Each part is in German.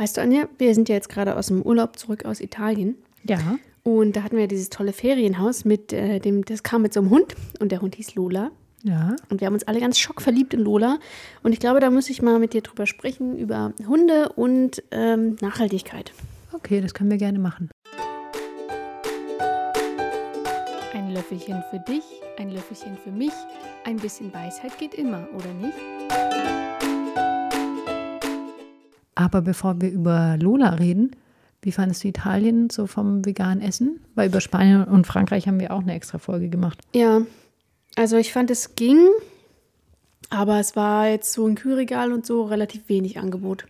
Weißt du, Anja, wir sind ja jetzt gerade aus dem Urlaub zurück aus Italien. Ja. Und da hatten wir dieses tolle Ferienhaus mit äh, dem, das kam mit so einem Hund und der Hund hieß Lola. Ja. Und wir haben uns alle ganz schockverliebt in Lola. Und ich glaube, da muss ich mal mit dir drüber sprechen, über Hunde und ähm, Nachhaltigkeit. Okay, das können wir gerne machen. Ein Löffelchen für dich, ein Löffelchen für mich. Ein bisschen Weisheit geht immer, oder nicht? Aber bevor wir über Lola reden, wie fandest du Italien so vom veganen Essen? Weil über Spanien und Frankreich haben wir auch eine extra Folge gemacht. Ja, also ich fand, es ging, aber es war jetzt so ein Kühlregal und so relativ wenig Angebot.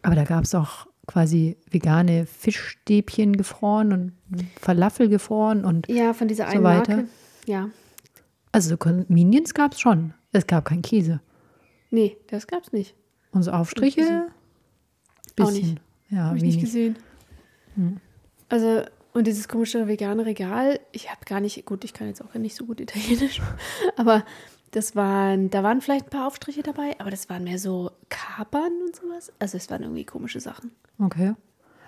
Aber da gab es auch quasi vegane Fischstäbchen gefroren und Falafel gefroren und Ja, von dieser So einen weiter. Marke. Ja, also so Minions gab es schon. Es gab keinen Käse. nee, das gab's nicht. Und so Aufstriche? Auch Bisschen. nicht. Ja, Habe ich nicht wenig. gesehen. Also, und dieses komische vegane Regal, ich habe gar nicht, gut, ich kann jetzt auch nicht so gut Italienisch, aber das waren, da waren vielleicht ein paar Aufstriche dabei, aber das waren mehr so Kapern und sowas. Also es waren irgendwie komische Sachen. Okay.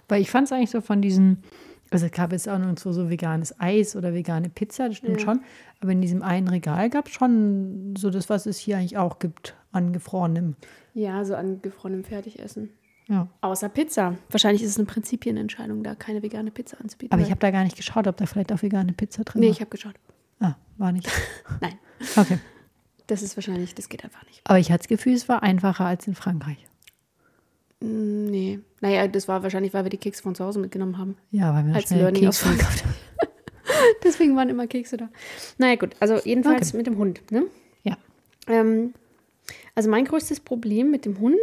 Weil ich fand es eigentlich so von diesen, also es gab jetzt auch noch so, so veganes Eis oder vegane Pizza, das stimmt Ja. schon. Aber in diesem einen Regal gab es schon so das, was es hier eigentlich auch gibt an gefrorenem. Ja, so an gefrorenem Fertigessen. Ja. Außer Pizza. Wahrscheinlich ist es eine Prinzipienentscheidung, da keine vegane Pizza anzubieten. Aber ich habe da gar nicht geschaut, ob da vielleicht auch vegane Pizza drin Nee, war. ich habe geschaut. ah, war nicht. Nein, Okay. das ist wahrscheinlich, das geht einfach nicht. Aber ich hatte das Gefühl, es war einfacher als in Frankreich. Mm, Nee. Naja, das war wahrscheinlich, weil wir die Kekse von zu Hause mitgenommen haben. Ja, weil wir Als Learning aus Kekse Frankreich. Deswegen waren immer Kekse da. Naja, gut. Also jedenfalls mit dem Hund. Ne? Ja. Ähm, also mein größtes Problem mit dem Hund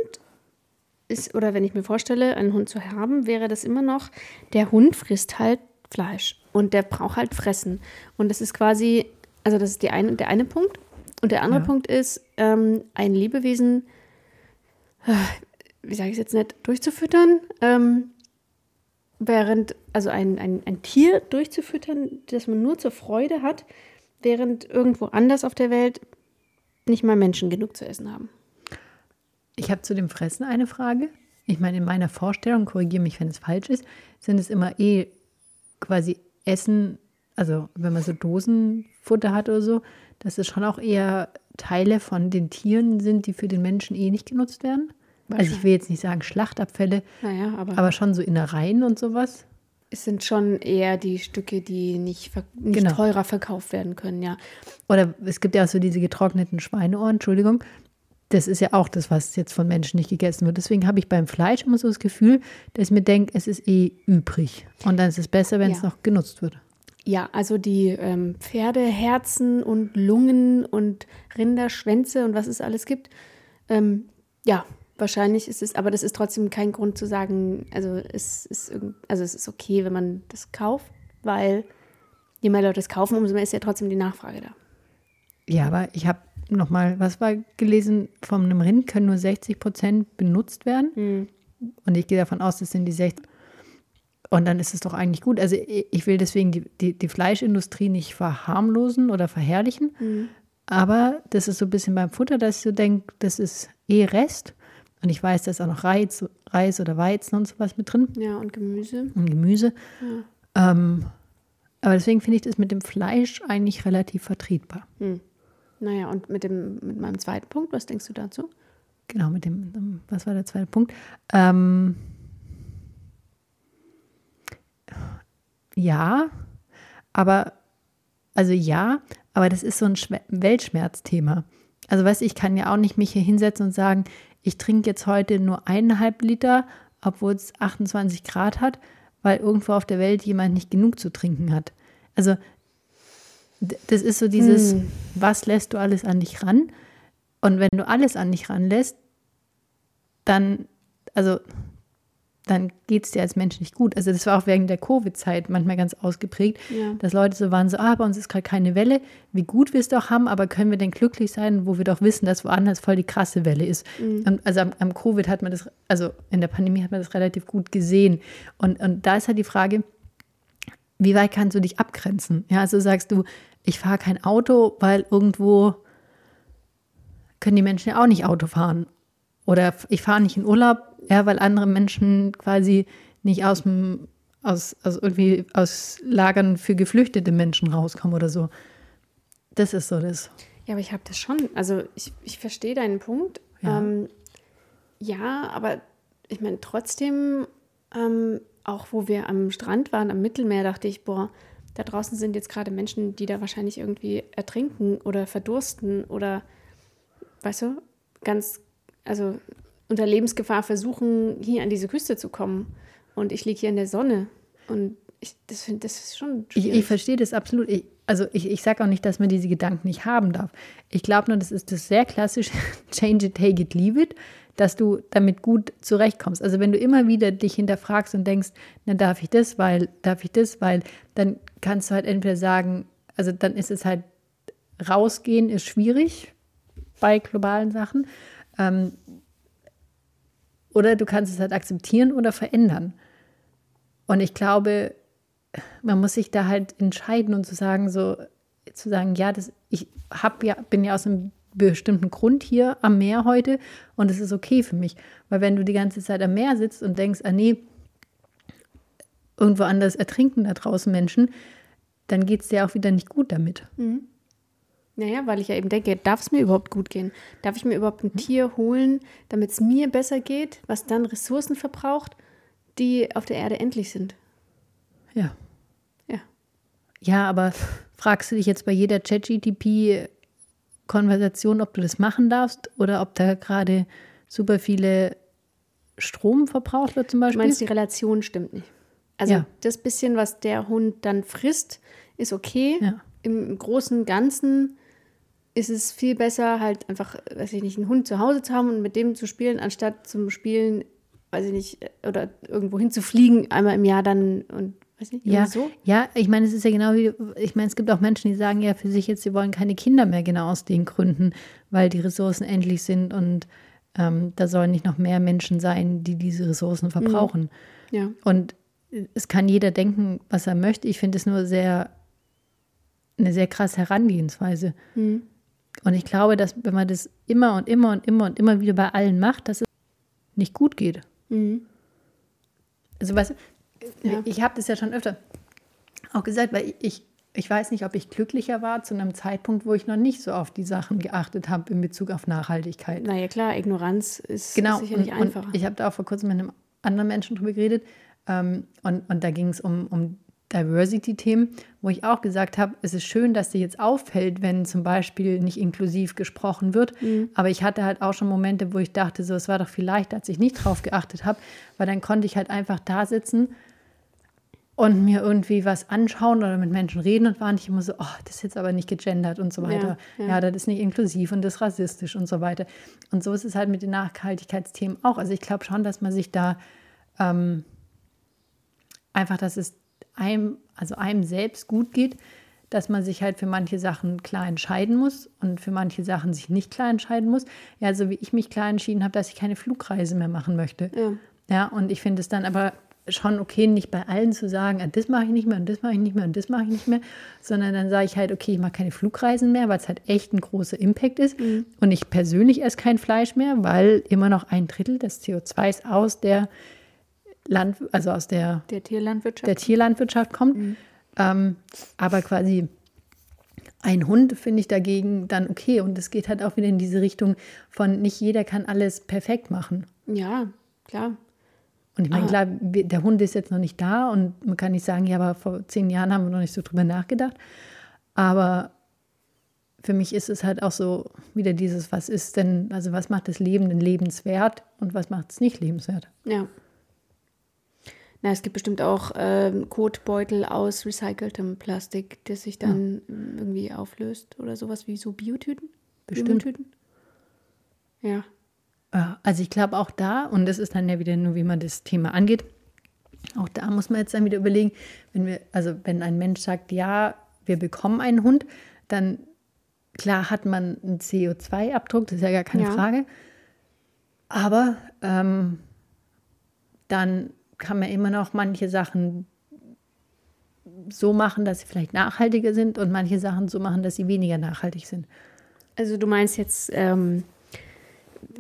ist, oder wenn ich mir vorstelle, einen Hund zu haben, wäre das immer noch, der Hund frisst halt Fleisch und der braucht halt Fressen. Und das ist quasi, also das ist eine, der eine Punkt. Und der andere Ja. Punkt ist, ähm, ein Lebewesen, äh, wie sage ich es jetzt nicht, durchzufüttern, ähm, während, also ein, ein, ein Tier durchzufüttern, das man nur zur Freude hat, während irgendwo anders auf der Welt nicht mal Menschen genug zu essen haben. Ich habe zu dem Fressen eine Frage. Ich meine, in meiner Vorstellung, korrigiere mich, wenn es falsch ist, sind es immer eh quasi Essen, also wenn man so Dosenfutter hat oder so, dass es schon auch eher Teile von den Tieren sind, die für den Menschen eh nicht genutzt werden. Also ich will jetzt nicht sagen Schlachtabfälle, Naja, aber, aber schon so Innereien und sowas. es sind schon eher die Stücke, die nicht, ver nicht Genau. teurer verkauft werden können, ja. Oder es gibt ja auch so diese getrockneten Schweineohren, Entschuldigung. Das ist ja auch das, was jetzt von Menschen nicht gegessen wird. Deswegen habe ich beim Fleisch immer so das Gefühl, dass ich mir denke, es ist eh übrig. Und dann ist es besser, wenn es Ja. noch genutzt wird. Ja, also die ähm, Pferdeherzen und Lungen und Rinderschwänze und was es alles gibt. Ähm, ja, wahrscheinlich ist es, aber das ist trotzdem kein Grund zu sagen, also es ist, also es ist okay, wenn man das kauft, weil je mehr Leute es kaufen, umso mehr ist ja trotzdem die Nachfrage da. Ja, aber ich habe noch mal, was war gelesen, von einem Rind können nur 60 Prozent benutzt werden. Und ich gehe davon aus, das sind die 60. Und dann ist es doch eigentlich gut. Also ich will deswegen die, die, die Fleischindustrie nicht verharmlosen oder verherrlichen. Aber das ist so ein bisschen beim Futter, dass ich so denke, das ist eh Rest. Und ich weiß, da ist auch noch Reis, Reis oder Weizen und sowas mit drin Ja, und Gemüse. und Gemüse. Ähm, aber deswegen finde ich das mit dem Fleisch eigentlich relativ vertretbar. Naja, und mit, dem, mit meinem zweiten Punkt, was denkst du dazu? Genau, mit dem, ähm, was war der zweite Punkt? Ähm, ja, aber, also ja, aber das ist so ein Schme Weltschmerzthema. Also weißt du, ich kann ja auch nicht mich hier hinsetzen und sagen, ich trinke jetzt heute nur eineinhalb Liter, obwohl es 28 Grad hat, weil irgendwo auf der Welt jemand nicht genug zu trinken hat. Also das ist so dieses, was lässt du alles an dich ran? Und wenn du alles an dich ranlässt, dann, also, dann geht es dir als Mensch nicht gut. Also das war auch während der Covid-Zeit manchmal ganz ausgeprägt, Ja. dass Leute so waren, so, ah, bei uns ist gerade keine Welle, wie gut wir es doch haben, aber können wir denn glücklich sein, wo wir doch wissen, dass woanders voll die krasse Welle ist. Und also am, am Covid hat man das, also in der Pandemie hat man das relativ gut gesehen. Und, und da ist halt die Frage, wie weit kannst du dich abgrenzen? Ja, also sagst du, ich fahre kein Auto, weil irgendwo können die Menschen ja auch nicht Auto fahren. Oder ich fahre nicht in Urlaub, Ja, weil andere Menschen quasi nicht aus dem, aus, aus irgendwie aus Lagern für geflüchtete Menschen rauskommen oder so. Das ist so das. Ja, aber ich habe das schon. Also ich, ich verstehe deinen Punkt. Ja. Ähm, ja, aber ich meine, trotzdem, ähm, auch wo wir am Strand waren, am Mittelmeer, dachte ich, boah, da draußen sind jetzt gerade Menschen, die da wahrscheinlich irgendwie ertrinken oder verdursten oder, weißt du, ganz, also unter Lebensgefahr versuchen, hier an diese Küste zu kommen. Und ich liege hier in der Sonne. Und ich, das, find, das ist schon Ich, schwierig. ich verstehe das absolut. Ich, also ich, ich sage auch nicht, dass man diese Gedanken nicht haben darf. Ich glaube nur, das ist das sehr klassisch Change it, take it, leave it, dass du damit gut zurechtkommst. Also wenn du immer wieder dich hinterfragst und denkst, na darf ich das, weil, darf ich das, weil, dann kannst du halt entweder sagen, also dann ist es halt rausgehen ist schwierig bei globalen Sachen. Ähm, oder du kannst es halt akzeptieren oder verändern. Und ich glaube, man muss sich da halt entscheiden und zu sagen, so zu sagen, ja, das, ich hab ja, bin ja aus einem bestimmten Grund hier am Meer heute und es ist okay für mich. Weil wenn du die ganze Zeit am Meer sitzt und denkst, ah nee, irgendwo anders ertrinken da draußen Menschen, dann geht es dir auch wieder nicht gut damit. Naja, weil ich ja eben denke, darf es mir überhaupt gut gehen? Darf ich mir überhaupt ein Tier holen, damit es mir besser geht, was dann Ressourcen verbraucht, die auf der Erde endlich sind? Ja. Ja. Ja, aber fragst du dich jetzt bei jeder ChatGTP-Konversation, ob du das machen darfst oder ob da gerade super viele Strom verbraucht wird zum Du Beispiel? meinst, die Relation stimmt nicht. Also Ja. das bisschen, was der Hund dann frisst, ist okay. Ja. Im großen und Ganzen ist es viel besser, halt einfach, weiß ich nicht, einen Hund zu Hause zu haben und mit dem zu spielen, anstatt zum Spielen, weiß ich nicht, oder irgendwo hinzufliegen, einmal im Jahr dann und weiß nicht, Ja, so. ja, ich meine, es ist ja genau wie, ich meine, es gibt auch Menschen, die sagen ja für sich jetzt, sie wollen keine Kinder mehr, genau aus den Gründen, weil die Ressourcen endlich sind und ähm, da sollen nicht noch mehr Menschen sein, die diese Ressourcen verbrauchen. Ja. Und es kann jeder denken, was er möchte. Ich finde es nur sehr, eine sehr krasse Herangehensweise. Und ich glaube, dass wenn man das immer und immer und immer und immer wieder bei allen macht, dass es nicht gut geht. Also was, Ja. ich habe das ja schon öfter auch gesagt, weil ich, ich weiß nicht, ob ich glücklicher war zu einem Zeitpunkt, wo ich noch nicht so auf die Sachen geachtet habe in Bezug auf Nachhaltigkeit. Naja, klar, Ignoranz ist Genau, sicherlich und, einfacher. Und ich habe da auch vor kurzem mit einem anderen Menschen drüber geredet ähm, und, und da ging es um, um Diversity-Themen, wo ich auch gesagt habe, es ist schön, dass dir jetzt auffällt, wenn zum Beispiel nicht inklusiv gesprochen wird. Mhm. Aber ich hatte halt auch schon Momente, wo ich dachte, so, es war doch viel leichter, als ich nicht drauf geachtet habe, weil dann konnte ich halt einfach da sitzen und mir irgendwie was anschauen oder mit Menschen reden und war nicht immer so, oh, das ist jetzt aber nicht gegendert und so weiter. Ja, Ja, ja. das ist nicht inklusiv und das ist rassistisch und so weiter. Und so ist es halt mit den Nachhaltigkeitsthemen auch. Also ich glaube schon, dass man sich da ähm, einfach, dass es einem, also einem selbst gut geht, dass man sich halt für manche Sachen klar entscheiden muss und für manche Sachen sich nicht klar entscheiden muss. Ja, so wie ich mich klar entschieden habe, dass ich keine Flugreise mehr machen möchte. Ja. Ja, und ich finde es dann aber schon okay, nicht bei allen zu sagen, ah, das mache ich nicht mehr und das mache ich nicht mehr und das mache ich nicht mehr, sondern dann sage ich halt, okay, ich mache keine Flugreisen mehr, weil es halt echt ein großer Impact ist. Und ich persönlich esse kein Fleisch mehr, weil immer noch ein Drittel des CO2s aus der Land, also aus der Der Tierlandwirtschaft. der Tierlandwirtschaft kommt. Ähm, aber quasi ein Hund finde ich dagegen dann okay. Und es geht halt auch wieder in diese Richtung von nicht jeder kann alles perfekt machen. ja, klar. Und ich meine, Ah. klar, der Hund ist jetzt noch nicht da und man kann nicht sagen, ja, aber vor zehn Jahren haben wir noch nicht so drüber nachgedacht. Aber für mich ist es halt auch so wieder dieses, was ist denn, also was macht das Leben denn lebenswert und was macht es nicht lebenswert? Ja. Na, es gibt bestimmt auch ähm, Kotbeutel aus recyceltem Plastik, das sich dann ähm, irgendwie auflöst oder sowas wie so Biotüten. Bestimmt. Biotüten. Ja. Ja, also ich glaube auch da, und das ist dann ja wieder nur, wie man das Thema angeht, auch da muss man jetzt dann wieder überlegen, wenn wir, also wenn ein Mensch sagt, ja, wir bekommen einen Hund, dann klar hat man einen CO2-Abdruck, das ist ja gar keine Ja. Frage. Aber ähm, dann kann man immer noch manche Sachen so machen, dass sie vielleicht nachhaltiger sind und manche Sachen so machen, dass sie weniger nachhaltig sind. Also du meinst jetzt, ähm,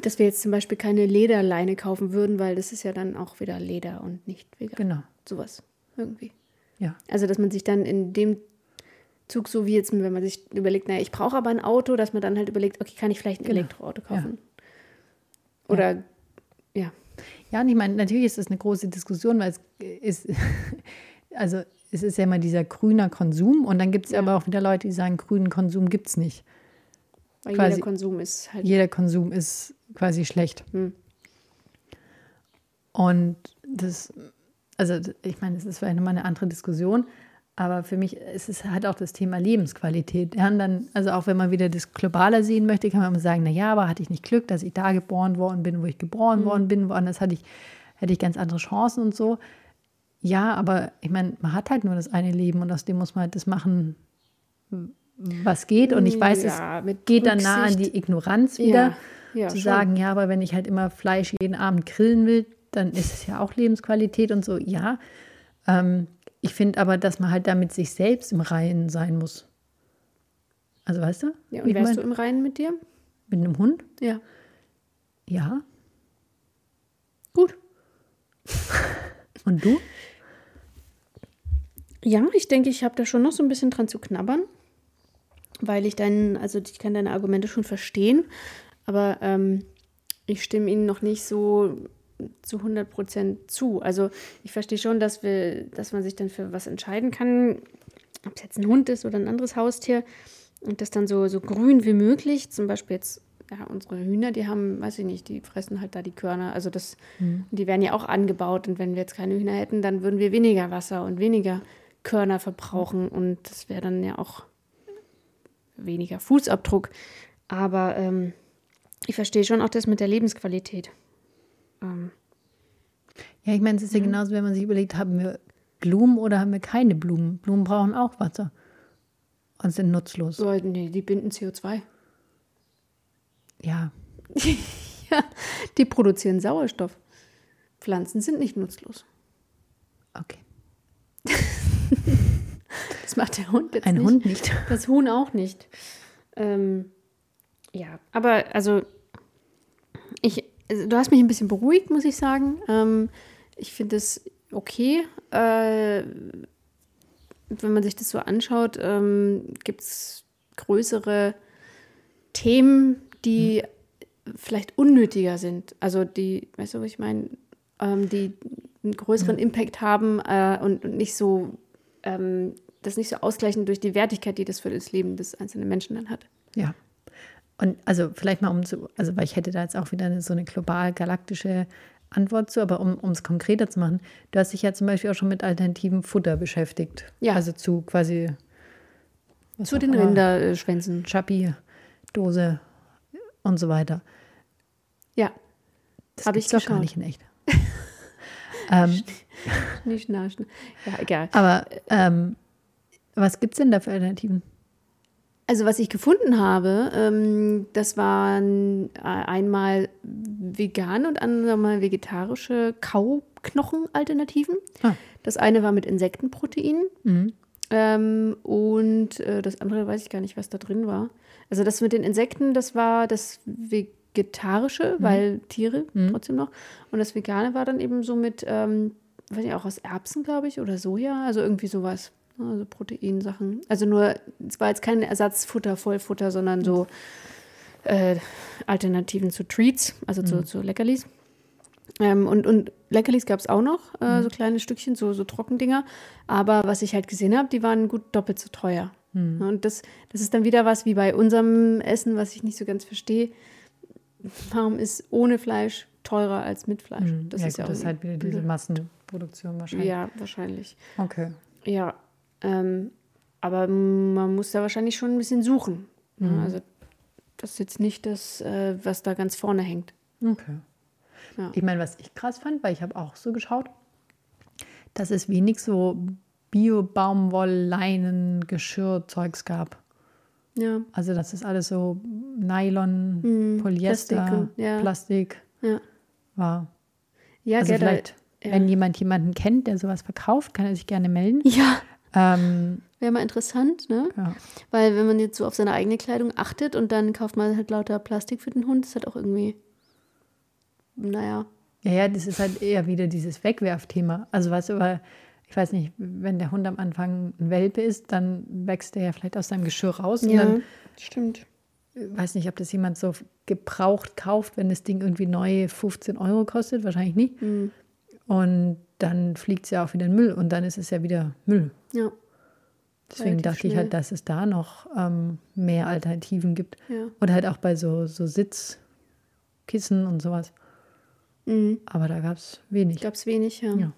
dass wir jetzt zum Beispiel keine Lederleine kaufen würden, weil das ist ja dann auch wieder Leder und nicht vegan. Genau. Sowas irgendwie. Ja. Also, dass man sich dann in dem Zug, so wie jetzt, wenn man sich überlegt, naja, ich brauche aber ein Auto, dass man dann halt überlegt, okay, kann ich vielleicht ein Genau. Elektroauto kaufen? Oder, ja. Ja, und ich meine, natürlich ist das eine große Diskussion, weil es ist, also es ist ja immer dieser grüner Konsum und dann gibt es Ja. aber auch wieder Leute, die sagen, grünen Konsum gibt es nicht. Weil Quasi- jeder Konsum ist halt. Jeder Konsum ist quasi schlecht. Hm. Und das, also ich meine, das ist vielleicht nochmal eine andere Diskussion, aber für mich ist es halt auch das Thema Lebensqualität. Ja, dann, also auch wenn man wieder das Globaler sehen möchte, kann man immer sagen, naja, aber hatte ich nicht Glück, dass ich da geboren worden bin, wo ich geboren worden bin, woanders hatte ich, hätte ich ganz andere Chancen und so. Ja, aber ich meine, man hat halt nur das eine Leben und aus dem muss man halt das machen, was geht. Und ich weiß, Ja, es geht dann nah an die Ignoranz wieder Ja, ja, zu schon. sagen, ja, aber wenn ich halt immer Fleisch jeden Abend grillen will, dann ist es ja auch Lebensqualität und so. Ja, ähm, ich finde aber, dass man halt damit sich selbst im Reinen sein muss. Also weißt du? Ja, wie und wärst mein? du im Reinen mit dir? mit einem Hund? Ja. Ja. Gut. Und du? Ja, ich denke, ich habe da schon noch so ein bisschen dran zu knabbern, weil ich dann, also ich kann deine Argumente schon verstehen, aber ähm, ich stimme ihnen noch nicht so zu 100 Prozent zu. Also ich verstehe schon, dass, wir, dass man sich dann für was entscheiden kann, ob es jetzt ein Hund ist oder ein anderes Haustier und das dann so, so grün wie möglich, zum Beispiel jetzt ja, unsere Hühner, die haben, weiß ich nicht, die fressen halt da die Körner. Also das, die werden ja auch angebaut und wenn wir jetzt keine Hühner hätten, dann würden wir weniger Wasser und weniger Körner verbrauchen und das wäre dann ja auch weniger Fußabdruck. Aber ähm, ich verstehe schon auch das mit der Lebensqualität. Ähm, Ja, ich meine, es ist ja genauso, wenn man sich überlegt, haben wir Blumen oder haben wir keine Blumen? Blumen brauchen auch Wasser und sind nutzlos. so, nee, die binden CO2. Ja, ja, die produzieren Sauerstoff. Pflanzen sind nicht nutzlos. okay. Das macht der Hund jetzt Ein nicht. Hund nicht. Das Huhn auch nicht. Ähm, ja, aber also ich, also, du hast mich ein bisschen beruhigt, muss ich sagen. Ähm, ich finde es okay. Äh, wenn man sich das so anschaut, ähm, gibt es größere Themen, die vielleicht unnötiger sind. Also die, weißt du, was ich meine? Ähm, die einen größeren Impact haben äh, und, und nicht so ähm, das nicht so ausgleichen durch die Wertigkeit, die das für das Leben des einzelnen Menschen dann hat. Ja. Und also vielleicht mal um zu, also weil ich hätte da jetzt auch wieder eine, so eine global galaktische Antwort zu, aber um es konkreter zu machen, du hast dich ja zum Beispiel auch schon mit alternativen Futter beschäftigt. Ja. Also zu quasi Zu den Rinderschwänzen. Chappi, Dose und so weiter. Ja, Das Hab ich doch gar nicht in echt. ähm, nicht naschen. Ja, egal. aber ähm, was gibt es denn da für Alternativen? Also was ich gefunden habe, ähm, das waren äh, einmal vegan und einmal vegetarische Kauknochen-Alternativen. Ah. Das eine war mit Insektenproteinen Mhm. ähm, und äh, das andere weiß ich gar nicht, was da drin war. Also das mit den Insekten, das war das Vegetarische, weil Tiere trotzdem noch. Und das Vegane war dann eben so mit, ähm, weiß ich auch aus Erbsen, glaube ich, oder Soja, also irgendwie sowas. Also Proteinsachen. Also nur, es war jetzt kein Ersatzfutter, Vollfutter, sondern so äh, Alternativen zu Treats, also zu, zu Leckerlis. Ähm, und, und Leckerlis gab es auch noch, äh, so kleine Stückchen, so, so Trockendinger. Aber was ich halt gesehen habe, die waren gut doppelt so teuer. Ja, Und das, das ist dann wieder was wie bei unserem Essen, was ich nicht so ganz verstehe. Warum ist ohne Fleisch teurer als mit Fleisch? Das ja, ist gut, ja auch das ist halt wieder diese Massenproduktion wahrscheinlich. Ja, wahrscheinlich. Okay. Ja, ähm, aber man muss da wahrscheinlich schon ein bisschen suchen. Ja, also das ist jetzt nicht das, äh, was da ganz vorne hängt. Okay. Ja. Ich meine, was ich krass fand, weil ich habe auch so geschaut, dass es wenig so Bio-Baumwoll-Leinen-Geschirr-Zeugs gab. Ja, Also dass das alles so Nylon, Polyester, Plastik und- ja. Plastik ja. war. Ja, Also da- vielleicht, ja. wenn jemand jemanden kennt, der sowas verkauft, kann er sich gerne melden. Ja, Ähm, wäre mal interessant, ne? ja. Weil wenn man jetzt so auf seine eigene Kleidung achtet und dann kauft man halt lauter Plastik für den Hund, ist halt auch irgendwie naja. Ja, ja, das ist halt eher wieder dieses Wegwerfthema. Also weißt du, weil ich weiß nicht, wenn der Hund am Anfang ein Welpe ist, dann wächst er ja vielleicht aus seinem Geschirr raus. Und Ja, dann stimmt. weiß nicht, ob das jemand so gebraucht kauft, wenn das Ding irgendwie neu 15 Euro kostet. Wahrscheinlich nicht. Mhm. Und dann fliegt es ja auch wieder in Müll und dann ist es ja wieder Müll. Ja, Deswegen dachte ich schnell. halt, dass es da noch ähm, mehr Alternativen gibt. ja. Oder halt auch bei so, so Sitzkissen und sowas. Mhm. Aber da gab es wenig. Gab es wenig, ja. Ja.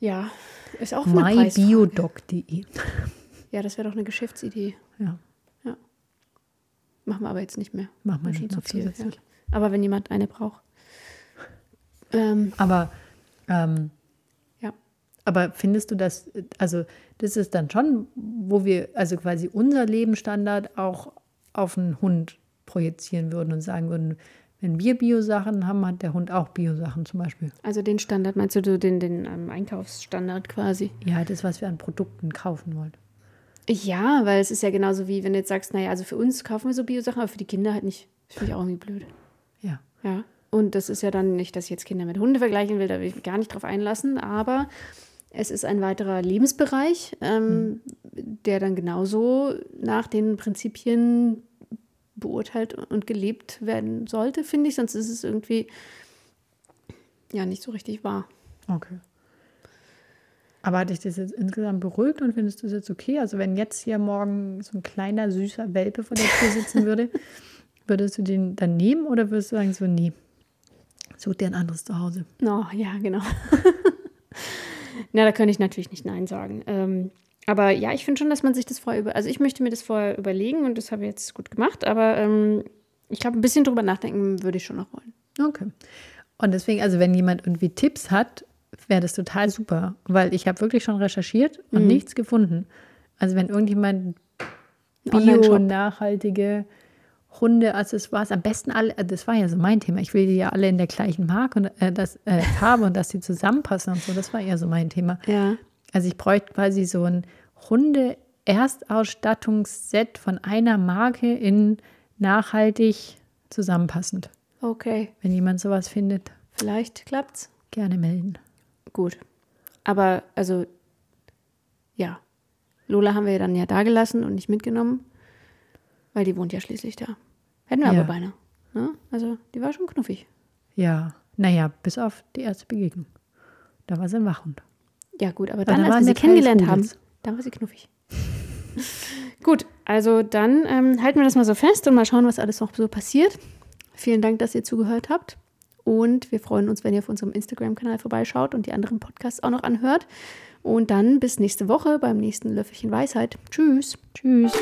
Ja, ist auch eine mybiodoc.de. Ja, das wäre doch eine Geschäftsidee. Ja, Machen wir aber jetzt nicht mehr. machen wir Schon nicht zu viel, ja. Aber wenn jemand eine braucht. Ähm, Aber, ähm, ja. aber findest du das, also das ist dann schon, wo wir also quasi unser Lebensstandard auch auf einen Hund projizieren würden und sagen würden, wenn wir Biosachen haben, hat der Hund auch Biosachen zum Beispiel. Also den Standard, meinst du den, den ähm, Einkaufsstandard quasi? Ja, das, was wir an Produkten kaufen wollen. Ja, weil es ist ja genauso wie, wenn du jetzt sagst, naja, also für uns kaufen wir so Bio-Sachen, aber für die Kinder halt nicht. Das finde ich auch irgendwie blöd. Ja. Ja. Und das ist ja dann nicht, dass ich jetzt Kinder mit Hunde vergleichen will, da will ich mich gar nicht drauf einlassen, aber es ist ein weiterer Lebensbereich, ähm, der dann genauso nach den Prinzipien beurteilt und gelebt werden sollte, finde ich. Sonst ist es irgendwie ja nicht so richtig wahr. Okay. Aber hat dich das jetzt insgesamt beruhigt und findest du es jetzt okay? Also wenn jetzt hier morgen so ein kleiner, süßer Welpe vor der Tür sitzen würde, würdest du den dann nehmen oder würdest du sagen so, nee, such dir ein anderes Zuhause? Oh, ja, genau. Na, da könnte ich natürlich nicht Nein sagen. Ähm, aber ja, ich finde schon, dass man sich das vorher über. Also ich möchte mir das vorher überlegen und das habe ich jetzt gut gemacht, aber ähm, ich glaube, ein bisschen drüber nachdenken würde ich schon noch wollen. Okay. Und deswegen, also wenn jemand irgendwie Tipps hat, wäre das total super, weil ich habe wirklich schon recherchiert und Mhm. nichts gefunden. Also wenn irgendjemand bio-nachhaltige Hundeaccessoires, am besten alle, äh, das war ja so mein Thema, ich will die ja alle in der gleichen Marke und äh, das äh, Farbe und dass sie zusammenpassen und so, das war eher so mein Thema. Ja. Also ich bräuchte quasi so ein Hunde-Erstausstattungsset von einer Marke in nachhaltig zusammenpassend. Okay. Wenn jemand sowas findet, Vielleicht klappt's. gerne melden. Gut. Aber also, ja. Lola haben wir ja dann ja da gelassen und nicht mitgenommen, weil die wohnt ja schließlich da. Hätten wir Ja. aber beinahe. Ne? Also, die war schon knuffig. Ja, naja, bis auf die erste Begegnung. Da war sie ein Wachhund. Ja, gut, aber da dann, als wir sie kennengelernt haben, dann war sie knuffig. gut, also dann ähm, halten wir das mal so fest und mal schauen, was alles noch so passiert. Vielen Dank, dass ihr zugehört habt. Und wir freuen uns, wenn ihr auf unserem Instagram-Kanal vorbeischaut und die anderen Podcasts auch noch anhört. Und dann bis nächste Woche beim nächsten Löffelchen Weisheit. Tschüss. Tschüss.